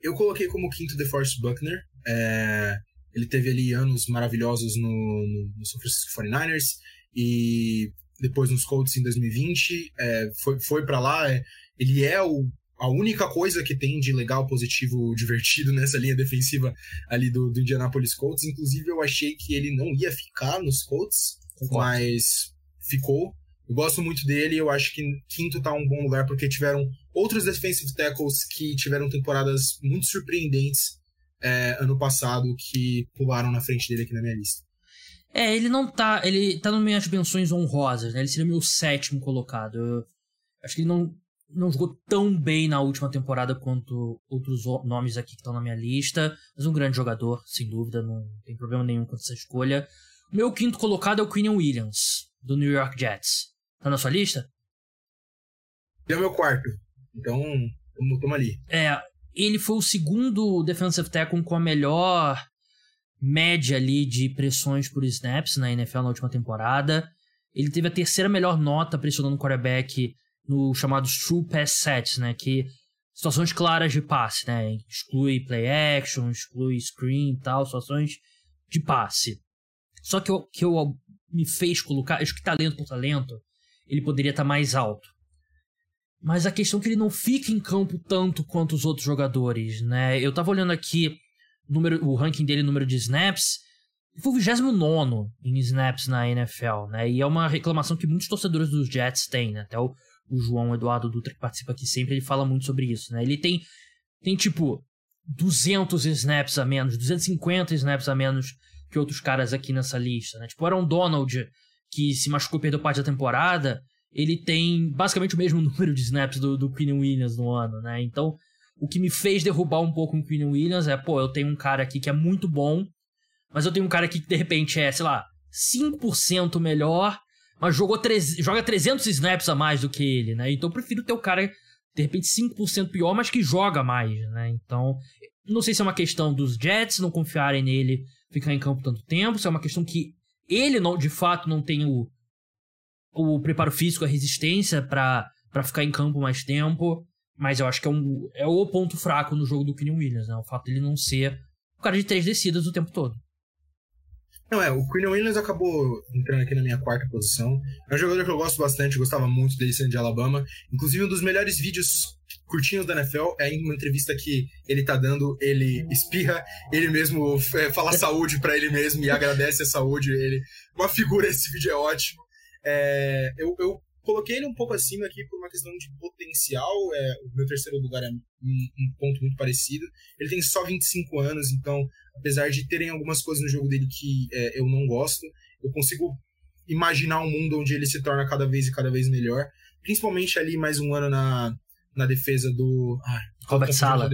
Eu coloquei como quinto DeForest Buckner. É... Ele teve ali anos maravilhosos no, no, no San Francisco 49ers e depois nos Colts em 2020. É, foi foi para lá. É... Ele é o a única coisa que tem de legal, positivo, divertido nessa linha defensiva ali do, do Indianapolis Colts. Inclusive, eu achei que ele não ia ficar nos Colts, Concordo. mas ficou. Eu gosto muito dele, eu acho que quinto tá um bom lugar, porque tiveram outros defensive tackles que tiveram temporadas muito surpreendentes é, ano passado que pularam na frente dele aqui na minha lista. É, ele não tá. Ele tá nas minhas menções honrosas, né? Ele seria o meu sétimo colocado. Eu acho que ele não, não jogou tão bem na última temporada quanto outros nomes aqui que estão na minha lista. Mas um grande jogador, sem dúvida, não tem problema nenhum com essa escolha. Meu quinto colocado é o Quinn Williams, do New York Jets. Tá na sua lista? Ele é o meu quarto. Então, tamo ali. É, ele foi o segundo defensive tackle com a melhor média ali de pressões por snaps na NFL na última temporada. Ele teve a terceira melhor nota pressionando o quarterback no chamado true pass sets, né, que situações claras de passe, né, exclui play action, exclui screen e tal, situações de passe. Só que o que eu me fez colocar, acho que talento por talento, ele poderia estar mais alto. Mas a questão é que ele não fica em campo tanto quanto os outros jogadores, né? Eu tava olhando aqui número, o ranking dele, número de snaps, ele foi o 29 em snaps na NFL, né? E é uma reclamação que muitos torcedores dos Jets têm, né? Até o, o João Eduardo Dutra, que participa aqui sempre, ele fala muito sobre isso, né? Ele tem, tem tipo, 200 snaps a menos, 250 snaps a menos que outros caras aqui nessa lista, né? Tipo, o Aaron Donald, que se machucou e perdeu parte da temporada, ele tem basicamente o mesmo número de snaps do, do Quinn Williams no ano, né? Então, o que me fez derrubar um pouco o Quinn Williams é, pô, eu tenho um cara aqui que é muito bom, mas eu tenho um cara aqui que de repente é, sei lá, 5% melhor, mas jogou joga 300 snaps a mais do que ele, né? Então eu prefiro ter o cara, de repente, 5% pior, mas que joga mais, né? Então, não sei se é uma questão dos Jets não confiarem nele ficar em campo tanto tempo, se é uma questão que ele, não, de fato, não tem o, o preparo físico, a resistência para ficar em campo mais tempo. Mas eu acho que é, um, é o ponto fraco no jogo do Quinn Williams, né? O fato dele não ser o cara de três descidas o tempo todo. Não, é, o Quinn Williams acabou entrando aqui na minha quarta posição. É um jogador que eu gosto bastante, gostava muito dele sendo de Alabama. Inclusive, um dos melhores vídeos curtinhos da NFL é uma entrevista que ele tá dando, ele espirra, ele mesmo é, fala saúde para ele mesmo e agradece a saúde. Ele, uma figura, esse vídeo é ótimo. É, eu, eu Coloquei ele um pouco acima aqui por uma questão de potencial. É, o meu terceiro lugar é um, um, ponto muito parecido. Ele tem só 25 anos, então, apesar de terem algumas coisas no jogo dele que é, eu não gosto, eu consigo imaginar um mundo onde ele se torna cada vez e cada vez melhor. Principalmente ali mais um ano na, na defesa do. Ah, Robert Sala.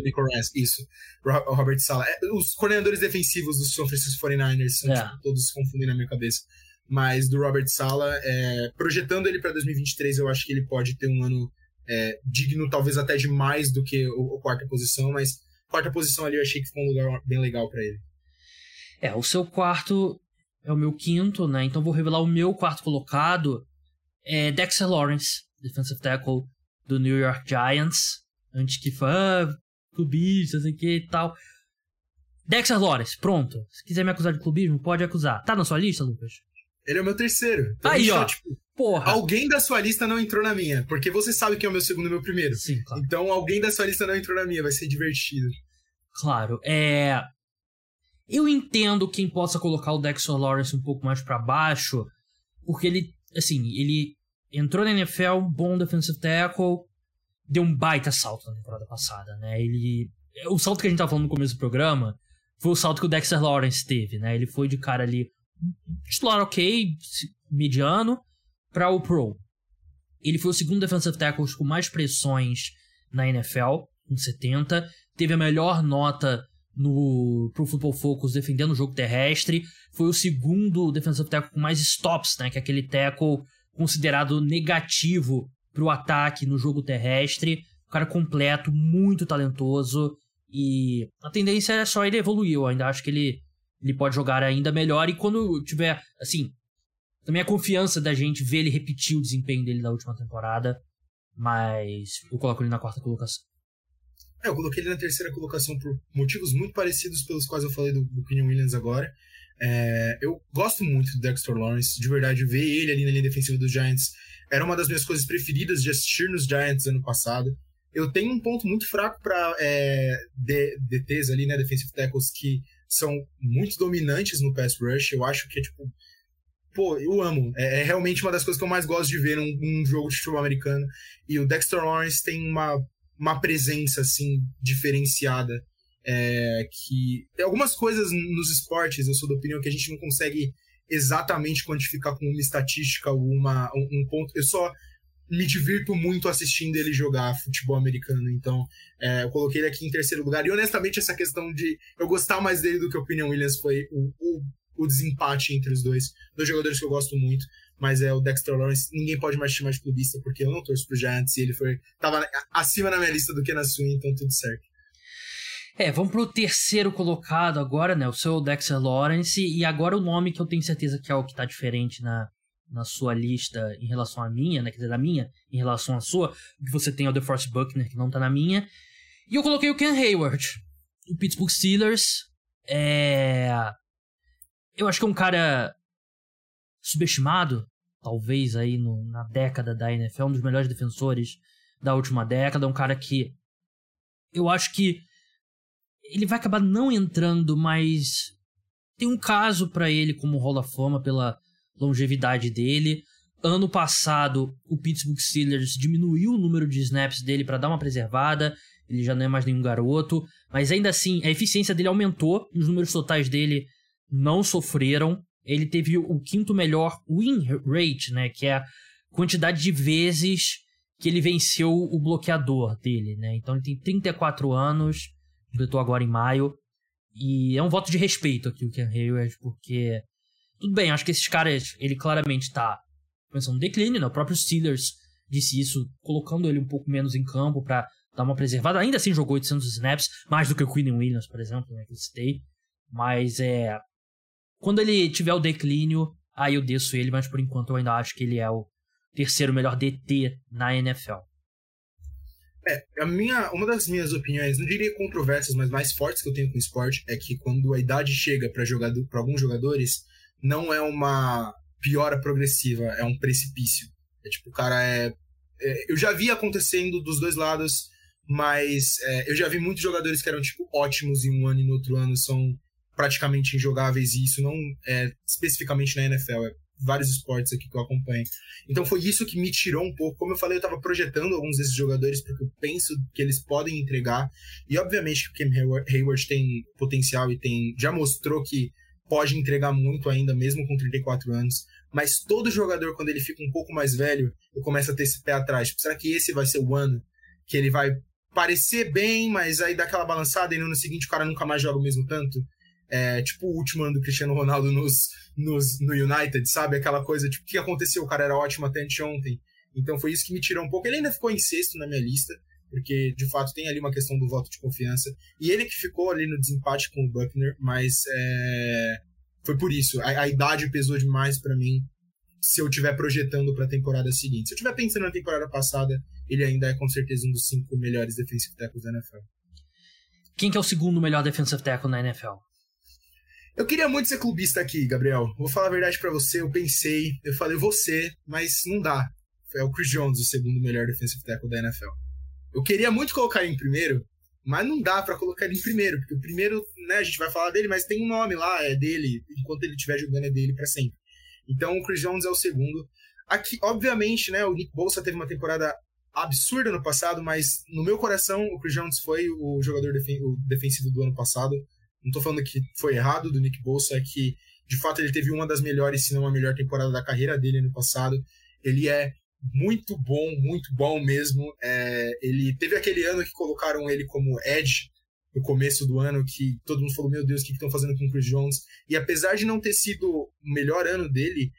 Isso. Robert Sala. Os coordenadores defensivos dos São Francisco 49ers são, é. tipo, todos confundem na minha cabeça mas do Robert Sala, é, projetando ele para 2023, eu acho que ele pode ter um ano é, digno, talvez até de mais do que o, o, quarta posição, mas quarta posição ali eu achei que ficou um lugar bem legal para ele. É, o seu quarto é o meu quinto, né? Então vou revelar o meu quarto colocado. É Dexter Lawrence, defensive tackle do New York Giants. Antes que fã, clubista, sei que e tal. Dexter Lawrence, pronto. Se quiser me acusar de clubismo, pode acusar. Tá na sua lista, Lucas? Ele é o meu terceiro. Então Aí, ó. Tá, tipo, porra. Alguém da sua lista não entrou na minha. Porque você sabe que é o meu segundo e o meu primeiro. Sim, claro. Então alguém da sua lista não entrou na minha. Vai ser divertido. Claro. É. Eu entendo quem possa colocar o Dexter Lawrence um pouco mais para baixo. Porque ele, assim, ele entrou na NFL, bom defensive tackle. Deu um baita salto na temporada passada, né? Ele. O salto que a gente tava falando no começo do programa foi o salto que o Dexter Lawrence teve, né? Ele foi de cara ali titular ok, mediano, para o Pro. Ele foi o segundo defensive tackle com mais pressões na NFL, com 70. Teve a melhor nota no Pro Football Focus defendendo o jogo terrestre. Foi o segundo defensive tackle com mais stops, né? Que é aquele tackle considerado negativo para o ataque no jogo terrestre. O cara completo, muito talentoso. E a tendência é só ele evoluir. Eu ainda acho que ele ele pode jogar ainda melhor e quando tiver, assim, também a confiança da gente ver ele repetir o desempenho dele da última temporada, mas eu coloco ele na quarta colocação. É, eu coloquei ele na terceira colocação por motivos muito parecidos pelos quais eu falei do, do Kenyon Williams agora. É, eu gosto muito do Dexter Lawrence, de verdade, ver ele ali na linha defensiva dos Giants era uma das minhas coisas preferidas de assistir nos Giants ano passado. Eu tenho um ponto muito fraco para é, DTs ali, né, defensive tackles, que são muito dominantes no pass rush. Eu acho que é tipo. Pô, eu amo. É, é realmente uma das coisas que eu mais gosto de ver num, num jogo de futebol americano. E o Dexter Lawrence tem uma, uma presença, assim, diferenciada. É, que tem algumas coisas nos esportes, eu sou da opinião que a gente não consegue exatamente quantificar com uma estatística ou uma, um, um ponto. Eu só me divirto muito assistindo ele jogar futebol americano. Então, é, eu coloquei ele aqui em terceiro lugar. E honestamente, essa questão de eu gostar mais dele do que o Opinion Williams foi o, o, o, desempate entre os dois. Dois jogadores que eu gosto muito, mas é o Dexter Lawrence. Ninguém pode mais chamar de clubista, porque eu não torço pro Giants e ele foi. tava acima na minha lista do que na sua, então tudo certo. É, vamos pro terceiro colocado agora, né? O seu Dexter Lawrence. E agora o nome que eu tenho certeza que é o que tá diferente na, na sua lista em relação à minha, né? Quer dizer, da minha em relação à sua. você tem o DeForest Buckner, que não tá na minha. E eu coloquei o Ken Hayward. O Pittsburgh Steelers. É... Eu acho que é um cara subestimado, talvez, aí no, na década da NFL. Um dos melhores defensores da última década. Um cara que... Eu acho que ele vai acabar não entrando, mas tem um caso para ele como Hall da Fama pela longevidade dele. Ano passado, o Pittsburgh Steelers diminuiu o número de snaps dele para dar uma preservada. Ele já não é mais nenhum garoto, mas ainda assim a eficiência dele aumentou. Os números totais dele não sofreram. Ele teve o quinto melhor win rate, né, que é a quantidade de vezes que ele venceu o bloqueador dele, né? Então ele tem 34 anos, completou agora em maio. E é um voto de respeito aqui o Ken Hayward, porque tudo bem, acho que esses caras, ele claramente tá pensando no declínio, né? O próprio Steelers disse isso, colocando ele um pouco menos em campo para dar uma preservada. Ainda assim jogou 800 snaps, mais do que o Quinn Williams, por exemplo, né, que eu citei. Mas é... Quando ele tiver o declínio, aí eu desço ele, mas por enquanto eu ainda acho que ele é o terceiro melhor DT na NFL. É, a minha, uma das minhas opiniões, não diria controversas, mas mais fortes que eu tenho com o esporte, é que quando a idade chega para alguns jogadores, não é uma piora progressiva, é um precipício. É tipo, o cara é, é eu já vi acontecendo dos dois lados, mas é, eu já vi muitos jogadores que eram tipo ótimos em um ano e no outro ano são praticamente injogáveis e isso não é especificamente na NFL, é vários esportes aqui que eu acompanho. Então foi isso que me tirou um pouco. Como eu falei, eu estava projetando alguns desses jogadores porque eu penso que eles podem entregar. E obviamente que o Cam Hayward tem potencial e tem já mostrou que pode entregar muito ainda, mesmo com 34 anos. Mas todo jogador, quando ele fica um pouco mais velho, eu começo a ter esse pé atrás. Tipo, será que esse vai ser o ano que ele vai parecer bem, mas aí dá aquela balançada e no ano seguinte o cara nunca mais joga o mesmo tanto? É, tipo o último ano do Cristiano Ronaldo nos, nos, no United, sabe? Aquela coisa, tipo, o que aconteceu? O cara era ótimo até anteontem. Então foi isso que me tirou um pouco. Ele ainda ficou em sexto na minha lista, porque de fato tem ali uma questão do voto de confiança. E ele que ficou ali no desempate com o Buckner, mas é, foi por isso. A, a idade pesou demais para mim se eu estiver projetando para a temporada seguinte. Se eu estiver pensando na temporada passada, ele ainda é com certeza um dos cinco melhores defensive tackles da NFL. Quem que é o segundo melhor defensive tackle na NFL? Eu queria muito ser clubista aqui, Gabriel. Vou falar a verdade para você. Eu pensei, eu falei você, mas não dá. É o Chris Jones, o segundo melhor defensive tackle da NFL. Eu queria muito colocar ele em primeiro, mas não dá para colocar ele em primeiro, porque o primeiro, né, a gente vai falar dele, mas tem um nome lá, é dele, enquanto ele estiver jogando é dele para sempre. Então o Chris Jones é o segundo. Aqui, obviamente, né, o Nick Bolsa teve uma temporada absurda no passado, mas no meu coração o Chris Jones foi o jogador defen o defensivo do ano passado. Não tô falando que foi errado do Nick Bolsa, é que de fato ele teve uma das melhores, se não a melhor temporada da carreira dele no passado. Ele é muito bom, muito bom mesmo. É, ele teve aquele ano que colocaram ele como Edge no começo do ano, que todo mundo falou: Meu Deus, o que estão fazendo com o Chris Jones? E apesar de não ter sido o melhor ano dele,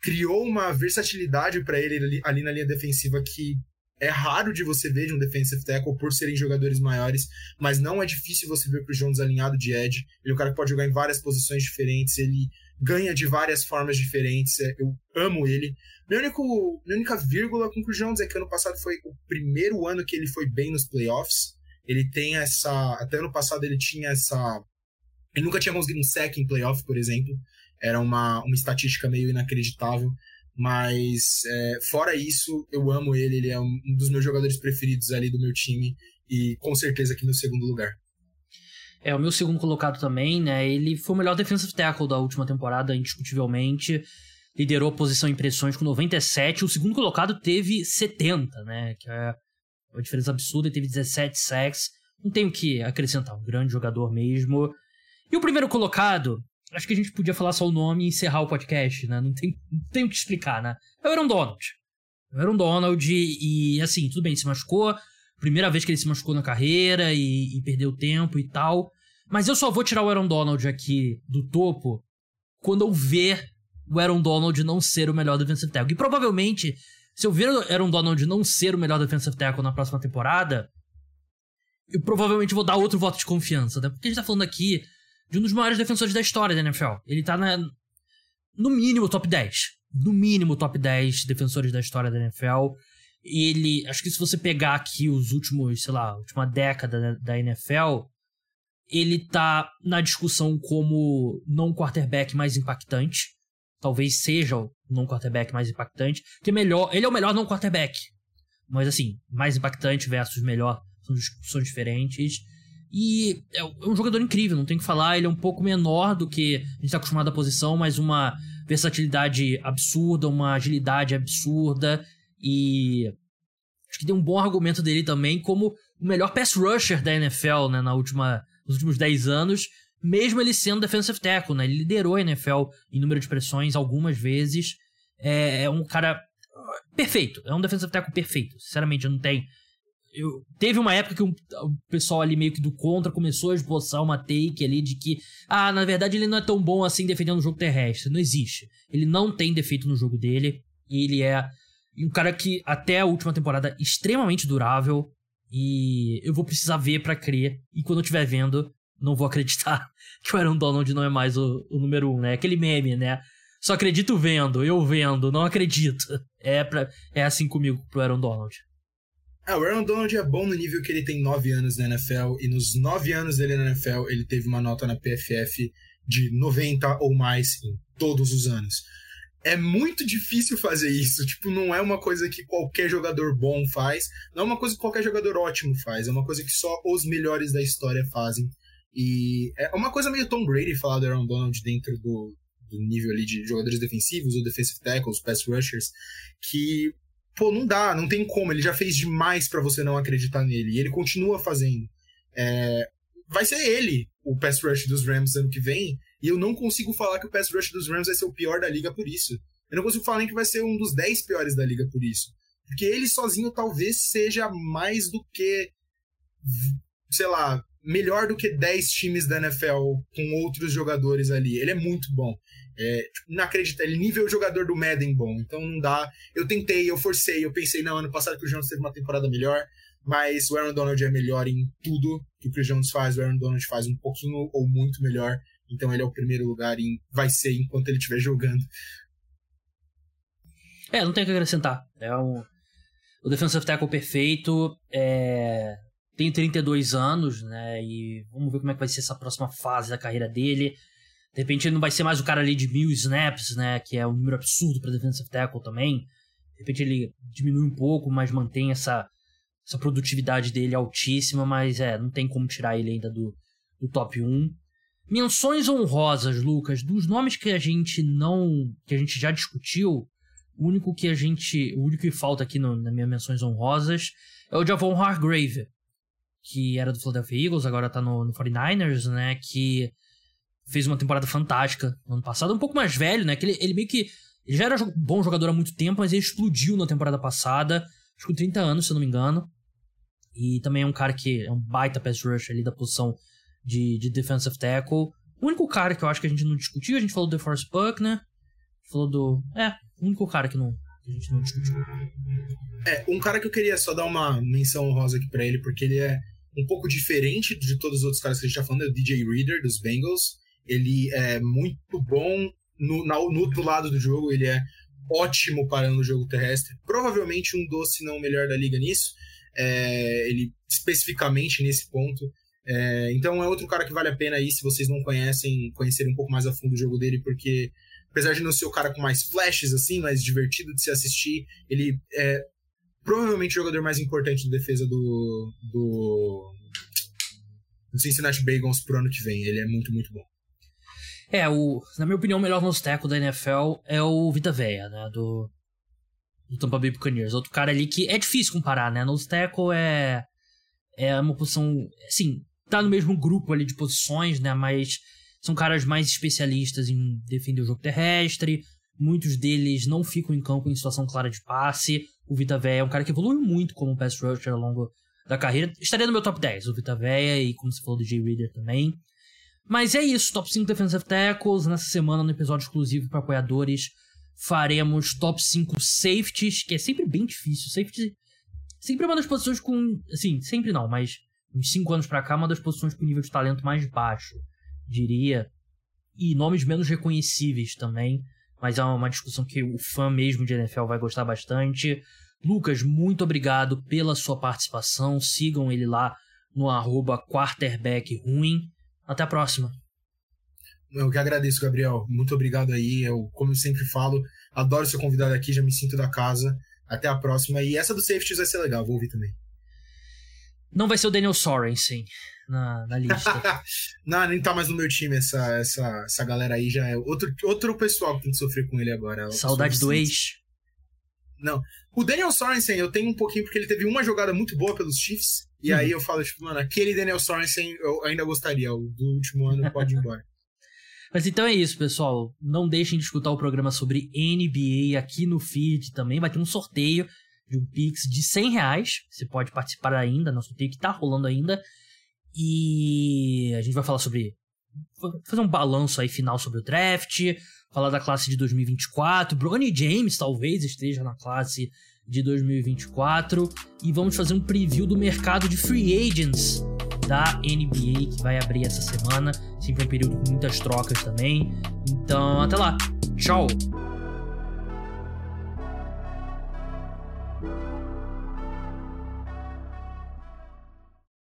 criou uma versatilidade para ele ali, ali, na linha defensiva que é raro de você ver de um defensive tackle por serem jogadores maiores, mas não é difícil você ver o Chris Jones alinhado de edge. Ele é um cara que pode jogar em várias posições diferentes, ele ganha de várias formas diferentes. É, eu amo ele. Minha, único, minha única vírgula com o Chris Jones é que ano passado foi o primeiro ano que ele foi bem nos playoffs. Ele tem essa. Até ano passado ele tinha essa. Ele nunca tinha conseguido um sec em playoff, por exemplo. Era uma, uma estatística meio inacreditável. Mas, é, fora isso, eu amo ele. Ele é um dos meus jogadores preferidos ali do meu time. E com certeza aqui no segundo lugar. É, o meu segundo colocado também, né? Ele foi o melhor defensive tackle da última temporada, indiscutivelmente. Liderou a posição em pressões com 97. O segundo colocado teve 70, né? Que é uma diferença absurda. Ele teve 17 sacks. Não tenho o que acrescentar. Um grande jogador mesmo. E o primeiro colocado, acho que a gente podia falar só o nome e encerrar o podcast, né? Não tem, não tem o que explicar, né? É o Aaron Donald. É o Aaron Donald e, assim, tudo bem, se machucou. Primeira vez que ele se machucou na carreira e, e perdeu tempo e tal. Mas eu só vou tirar o Aaron Donald aqui do topo quando eu ver o Aaron Donald não ser o melhor defensive tackle. E provavelmente, se eu ver o Aaron Donald não ser o melhor defensive tackle na próxima temporada, eu provavelmente vou dar outro voto de confiança, né? Porque a gente tá falando aqui de um dos maiores defensores da história da NFL. Ele tá na, no mínimo top 10. No mínimo top 10 defensores da história da NFL. Ele, acho que se você pegar aqui os últimos, sei lá, última década da, da NFL, ele tá na discussão como não quarterback mais impactante. Talvez seja o não quarterback mais impactante. Que é melhor, ele é o melhor não quarterback. Mas assim, mais impactante versus melhor são discussões diferentes. E é, é um jogador incrível, não tem que falar. Ele é um pouco menor do que a gente está acostumado à posição, mas uma versatilidade absurda, uma agilidade absurda. E acho que tem um bom argumento dele também como o melhor pass rusher da NFL né, na última, nos últimos 10 anos, mesmo ele sendo defensive tackle. Né? Ele liderou a NFL em número de pressões algumas vezes. É, é um cara perfeito, é um defensive tackle perfeito. Sinceramente, não tem eu, teve uma época que o, o, pessoal ali meio que do contra começou a esboçar uma take ali de que, ah, na verdade ele não é tão bom assim defendendo o jogo terrestre. Não existe. Ele não tem defeito no jogo dele. E ele é um cara que até a última temporada extremamente durável. E eu vou precisar ver para crer. E quando eu estiver vendo, não vou acreditar que o Aaron Donald não é mais o, o número um, né? Aquele meme, né? Só acredito vendo, eu vendo, não acredito. É, pra, é assim comigo pro Aaron Donald. Ah, o Aaron Donald é bom no nível que ele tem 9 anos na NFL, e nos 9 anos dele na NFL, ele teve uma nota na PFF de 90 ou mais em todos os anos. É muito difícil fazer isso, tipo, não é uma coisa que qualquer jogador bom faz, não é uma coisa que qualquer jogador ótimo faz, é uma coisa que só os melhores da história fazem. E é uma coisa meio Tom Brady falar do Aaron Donald dentro do, do nível ali de jogadores defensivos, ou defensive tackles, pass rushers, que pô, não dá, não tem como. Ele já fez demais para você não acreditar nele. E ele continua fazendo. É, vai ser ele o pass rush dos Rams ano que vem. E eu não consigo falar que o pass rush dos Rams vai ser o pior da liga por isso. Eu não consigo falar nem que vai ser um dos 10 piores da liga por isso. Porque ele sozinho talvez seja mais do que. Sei lá, melhor do que 10 times da NFL com outros jogadores ali. Ele é muito bom. É, tipo. Ele nível jogador do Madden bom. Então não dá. Eu tentei, eu forcei, eu pensei, não, ano passado que o Jones teve uma temporada melhor, mas o Aaron Donald é melhor em tudo que o Chris Jones faz. O Aaron Donald faz um pouquinho ou muito melhor. Então ele é o primeiro lugar e vai ser enquanto ele estiver jogando. É, não tem o que acrescentar. É um. O defensive tackle perfeito. É... Tem 32 anos, né? E vamos ver como é que vai ser essa próxima fase da carreira dele. De repente ele não vai ser mais o cara ali de mil snaps, né? Que é um número absurdo para defensive tackle também. De repente ele diminui um pouco, mas mantém essa, essa produtividade dele altíssima. Mas é, não tem como tirar ele ainda do, do top 1. Menções honrosas, Lucas, dos nomes que a gente não. que a gente já discutiu. O único que a gente. O único que falta aqui no, nas minhas menções honrosas é o Javon Hargrave, que era do Philadelphia Eagles, agora tá no, no 49ers, né? Que fez uma temporada fantástica no ano passado. Um pouco mais velho, né? Que ele, ele meio que. Ele já era bom jogador há muito tempo, mas ele explodiu na temporada passada. Acho que com 30 anos, se eu não me engano. E também é um cara que é um baita pass rush ali da posição de, de defensive tackle. O único cara que eu acho que a gente não discutiu, a gente falou do DeForest Buckner. Falou do. É, o único cara que, não, que a gente não discutiu. É, um cara que eu queria só dar uma menção honrosa aqui pra ele, porque ele é um pouco diferente de todos os outros caras que a gente tá falando, é o DJ Reader, dos Bengals. Ele é muito bom no, na, no outro lado do jogo, ele é ótimo parando o jogo terrestre. Provavelmente um doce não o melhor da liga nisso. É, ele especificamente nesse ponto. É, então é outro cara que vale a pena aí, se vocês não conhecem, conhecer um pouco mais a fundo o jogo dele, porque apesar de não ser o cara com mais flashes, assim, mais divertido de se assistir, ele é provavelmente o jogador mais importante de defesa do, do, do Cincinnati Bengals pro ano que vem. Ele é muito, muito bom. É, o, na minha opinião, o melhor nose tackle da NFL é o Vita Veia, né? Do, do Tampa Bay Buccaneers. Outro cara ali que é difícil comparar, né? Nose tackle é, é uma posição, assim, tá no mesmo grupo ali de posições, né? Mas são caras mais especialistas em defender o jogo terrestre. Muitos deles não ficam em campo em situação clara de passe. O Vita Veia é um cara que evoluiu muito como pass rusher ao longo da carreira. Estaria no meu top 10, o Vita Veia e como você falou do Jay Reader também. Mas é isso, top 5 defensive tackles. Nessa semana, no episódio exclusivo para apoiadores, faremos top 5 safeties, que é sempre bem difícil. Safety sempre é uma das posições com. Assim, sempre não, mas uns 5 anos para cá, uma das posições com nível de talento mais baixo, diria. E nomes menos reconhecíveis também. Mas é uma discussão que o fã mesmo de NFL vai gostar bastante. Lucas, muito obrigado pela sua participação. Sigam ele lá no arroba quarterbackruim. Até a próxima. Eu que agradeço, Gabriel. Muito obrigado aí. Eu, como eu sempre falo, adoro ser convidado aqui, já me sinto da casa. Até a próxima. E essa do safeties vai ser legal, vou ouvir também. Não vai ser o Daniel Sorensen na, na lista. não, nem tá mais no meu time essa, essa, essa galera aí. Já é outro, outro pessoal que tem que sofrer com ele agora. Saudade do ex. Não. O Daniel Sorensen eu tenho um pouquinho porque ele teve uma jogada muito boa pelos Chiefs. E uhum. aí eu falo, tipo, mano, aquele Daniel Sorensen eu ainda gostaria. O do último ano pode ir embora. Mas então é isso, pessoal. Não deixem de escutar o programa sobre NBA aqui no feed também. Vai ter um sorteio de um Pix de 100 reais. Você pode participar ainda, no sorteio que tá rolando ainda. E a gente vai falar sobre. Fazer um balanço aí final sobre o draft. Falar da classe de 2024. Bronny James talvez esteja na classe de 2024. E vamos fazer um preview do mercado de free agents da NBA que vai abrir essa semana. Sempre um período com muitas trocas também. Então, até lá. Tchau!